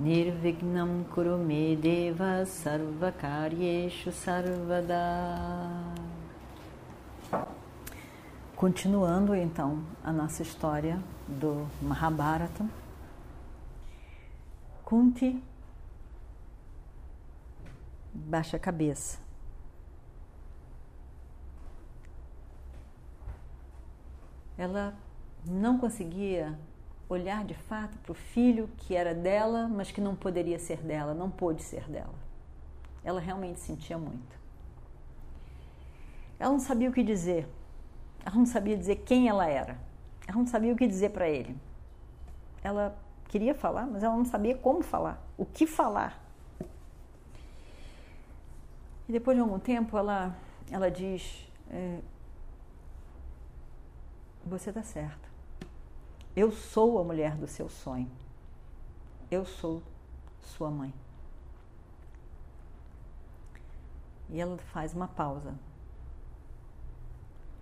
Nirvignam Kurume Deva Sarvakaryeshu Sarvada Continuando então a nossa história do Mahabharata, Kunti baixa a cabeça. Ela não conseguia olhar de fato para o filho que era dela, mas que não poderia ser dela, não pôde ser dela. Ela realmente sentia muito. Ela não sabia o que dizer. Ela não sabia dizer quem ela era. Ela não sabia o que dizer para ele. Ela queria falar, mas ela não sabia como falar, o que falar. E depois de algum tempo, ela, ela diz: é, Você está certa. Eu sou a mulher do seu sonho. Eu sou sua mãe. E ela faz uma pausa.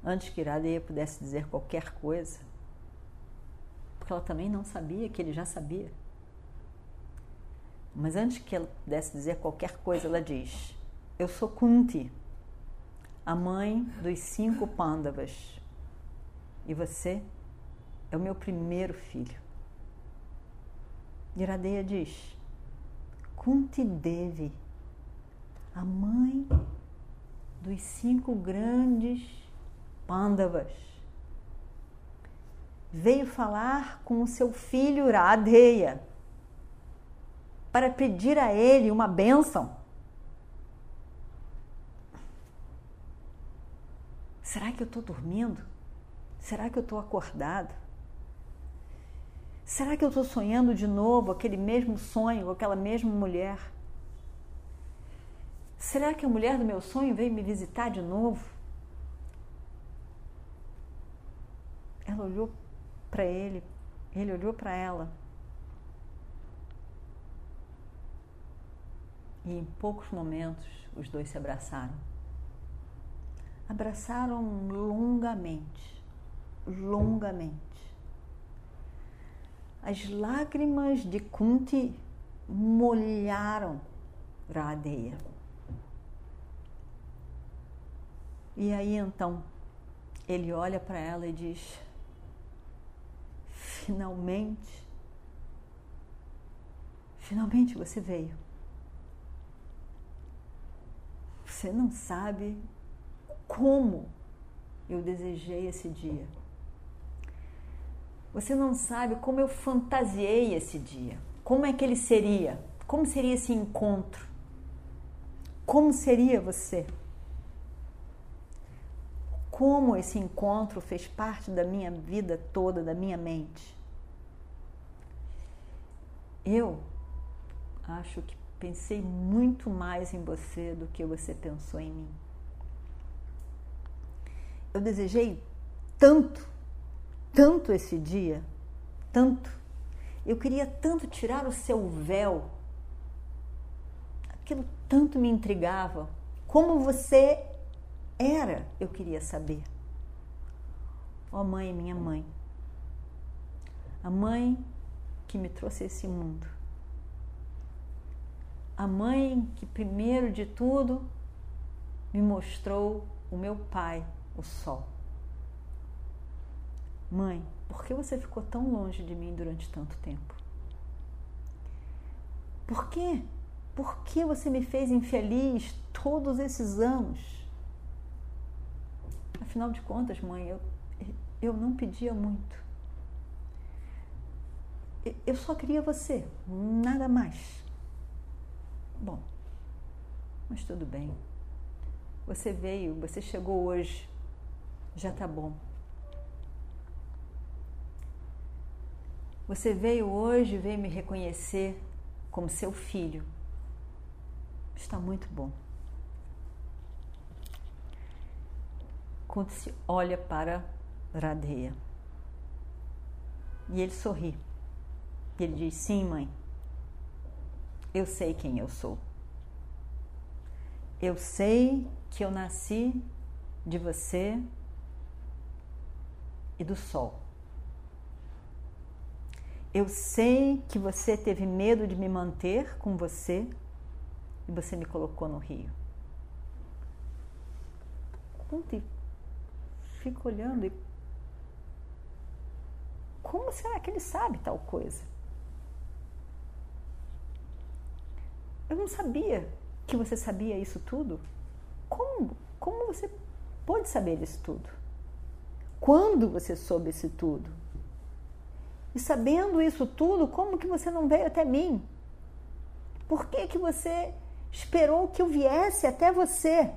Antes que Iradeia pudesse dizer qualquer coisa, porque ela também não sabia que ele já sabia. Mas antes que ela pudesse dizer qualquer coisa, ela diz: Eu sou Kunti, a mãe dos cinco Pandavas. E você é o meu primeiro filho. Iradeia diz: Kunti Devi, a mãe dos cinco grandes Pandavas, veio falar com o seu filho Radeya para pedir a ele uma bênção. Será que eu estou dormindo? Será que eu estou acordado? Será que eu estou sonhando de novo aquele mesmo sonho, aquela mesma mulher? Será que a mulher do meu sonho veio me visitar de novo? Ela olhou para ele, ele olhou para ela. E em poucos momentos os dois se abraçaram. Abraçaram longamente, longamente. As lágrimas de Kunti molharam Radeya. E aí então ele olha para ela e diz: Finalmente, finalmente você veio. Você não sabe como eu desejei esse dia. Você não sabe como eu fantasiei esse dia. Como é que ele seria? Como seria esse encontro? Como seria você? Como esse encontro fez parte da minha vida toda, da minha mente? Eu acho que pensei muito mais em você do que você pensou em mim. Eu desejei tanto tanto esse dia, tanto. Eu queria tanto tirar o seu véu. Aquilo tanto me intrigava. Como você era, eu queria saber. Ó oh, mãe, minha mãe. A mãe que me trouxe esse mundo. A mãe que, primeiro de tudo, me mostrou o meu pai, o sol. Mãe, por que você ficou tão longe de mim durante tanto tempo? Por quê? Por que você me fez infeliz todos esses anos? Afinal de contas, mãe, eu, eu não pedia muito. Eu só queria você, nada mais. Bom, mas tudo bem. Você veio, você chegou hoje, já tá bom. Você veio hoje, veio me reconhecer como seu filho. Está muito bom. Quando se olha para Radeia. E ele sorri. Ele diz: Sim, mãe, eu sei quem eu sou. Eu sei que eu nasci de você e do sol. Eu sei que você teve medo de me manter com você e você me colocou no rio. E fico olhando e como será que ele sabe tal coisa? Eu não sabia que você sabia isso tudo. Como? Como você pôde saber isso tudo? Quando você soube isso tudo? E sabendo isso tudo, como que você não veio até mim? Por que que você esperou que eu viesse até você?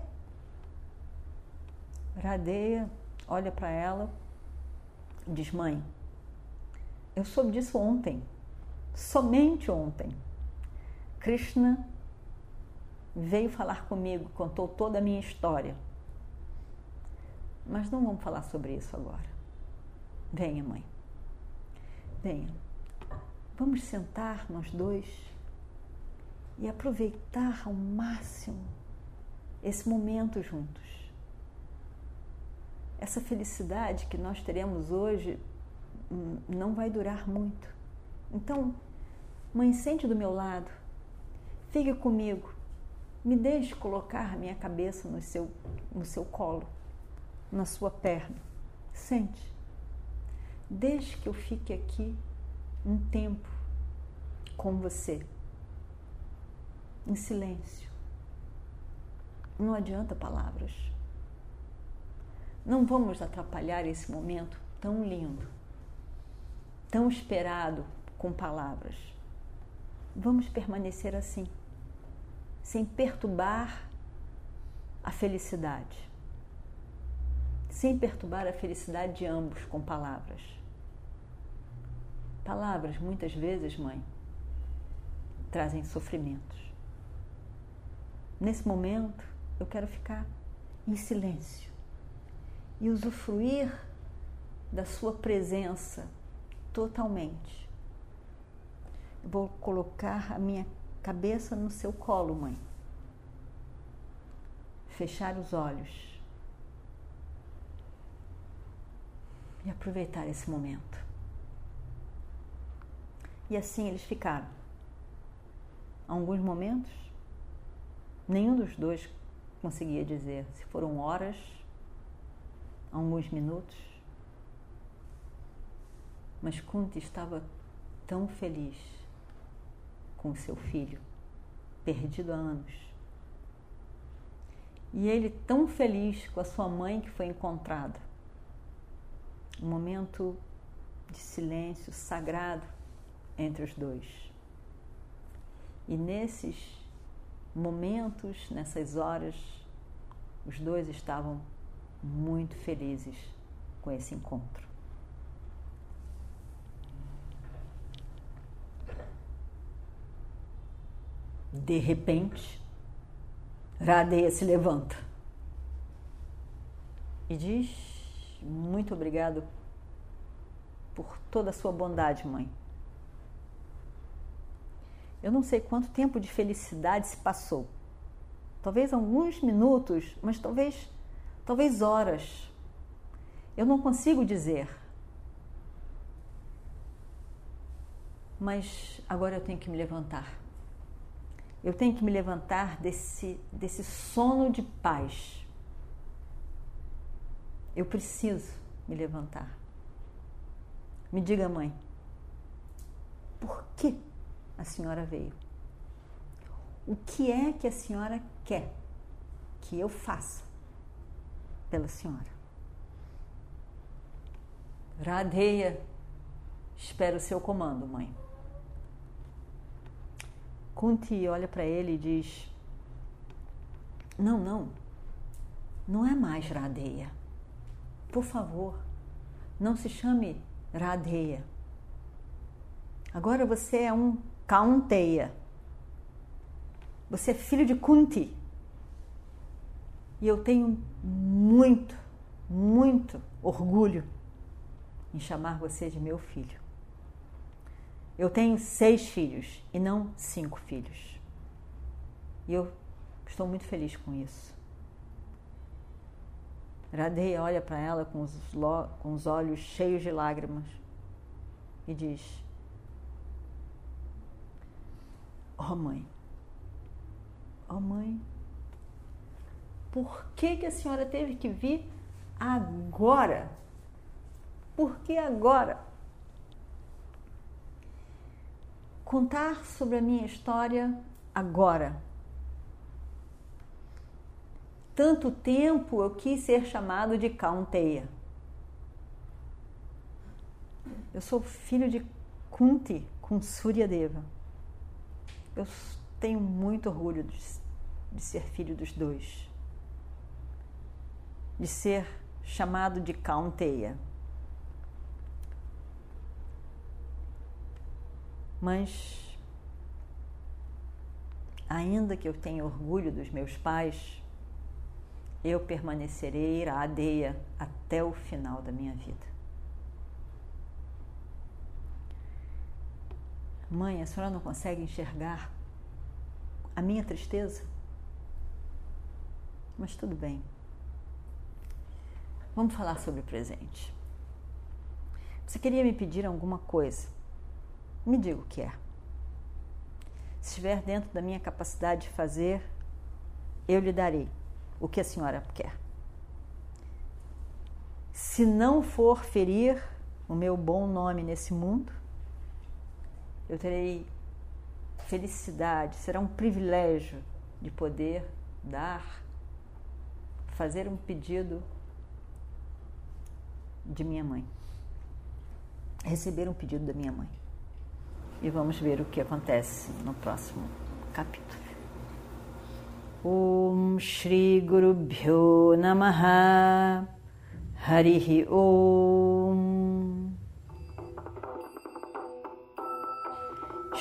Radeia olha para ela e diz: Mãe, eu soube disso ontem, somente ontem. Krishna veio falar comigo, contou toda a minha história. Mas não vamos falar sobre isso agora. Venha, mãe. Venha. Vamos sentar nós dois e aproveitar ao máximo esse momento juntos. Essa felicidade que nós teremos hoje hum, não vai durar muito. Então, mãe, sente do meu lado, fique comigo, me deixe colocar minha cabeça no seu, no seu colo, na sua perna. Sente. Deixe que eu fique aqui um tempo com você, em silêncio. Não adianta palavras. Não vamos atrapalhar esse momento tão lindo, tão esperado com palavras. Vamos permanecer assim, sem perturbar a felicidade, sem perturbar a felicidade de ambos com palavras. Palavras, muitas vezes, mãe, trazem sofrimentos. Nesse momento, eu quero ficar em silêncio e usufruir da sua presença totalmente. Vou colocar a minha cabeça no seu colo, mãe. Fechar os olhos. E aproveitar esse momento. E assim eles ficaram. Alguns momentos, nenhum dos dois conseguia dizer se foram horas, alguns minutos, mas Kunti estava tão feliz com seu filho, perdido há anos. E ele tão feliz com a sua mãe que foi encontrada. Um momento de silêncio sagrado entre os dois. E nesses momentos, nessas horas, os dois estavam muito felizes com esse encontro. De repente, Radeia se levanta e diz: Muito obrigado por toda a sua bondade, mãe. Eu não sei quanto tempo de felicidade se passou. Talvez alguns minutos, mas talvez talvez horas. Eu não consigo dizer. Mas agora eu tenho que me levantar. Eu tenho que me levantar desse, desse sono de paz. Eu preciso me levantar. Me diga, mãe, por que a senhora veio? O que é que a senhora quer que eu faça pela senhora? Radeia, espero o seu comando, mãe. Kunti olha para ele e diz: Não, não, não é mais Radeia. Por favor, não se chame Radeia. Agora você é um Kaunteya. Você é filho de Kunti. E eu tenho muito, muito orgulho em chamar você de meu filho. Eu tenho seis filhos e não cinco filhos. E eu estou muito feliz com isso. Radeia olha para ela com os, com os olhos cheios de lágrimas e diz: Ó oh, mãe, ó oh, mãe, por que, que a senhora teve que vir agora? Por que agora? Contar sobre a minha história agora. Tanto tempo eu quis ser chamado de Kaunteya. Eu sou filho de Kunti com Suryadeva. Eu tenho muito orgulho de, de ser filho dos dois de ser chamado de Kaunteya. Mas, ainda que eu tenha orgulho dos meus pais, eu permanecerei iradeia até o final da minha vida. Mãe, a senhora não consegue enxergar a minha tristeza? Mas tudo bem. Vamos falar sobre o presente. Você queria me pedir alguma coisa? Me diga o que é. Se estiver dentro da minha capacidade de fazer, eu lhe darei o que a senhora quer. Se não for ferir o meu bom nome nesse mundo, eu terei felicidade, será um privilégio de poder dar, fazer um pedido de minha mãe. Receber um pedido da minha mãe. E vamos ver o que acontece no próximo capítulo. Om Shri Guru Bhyo Namaha Harihi Om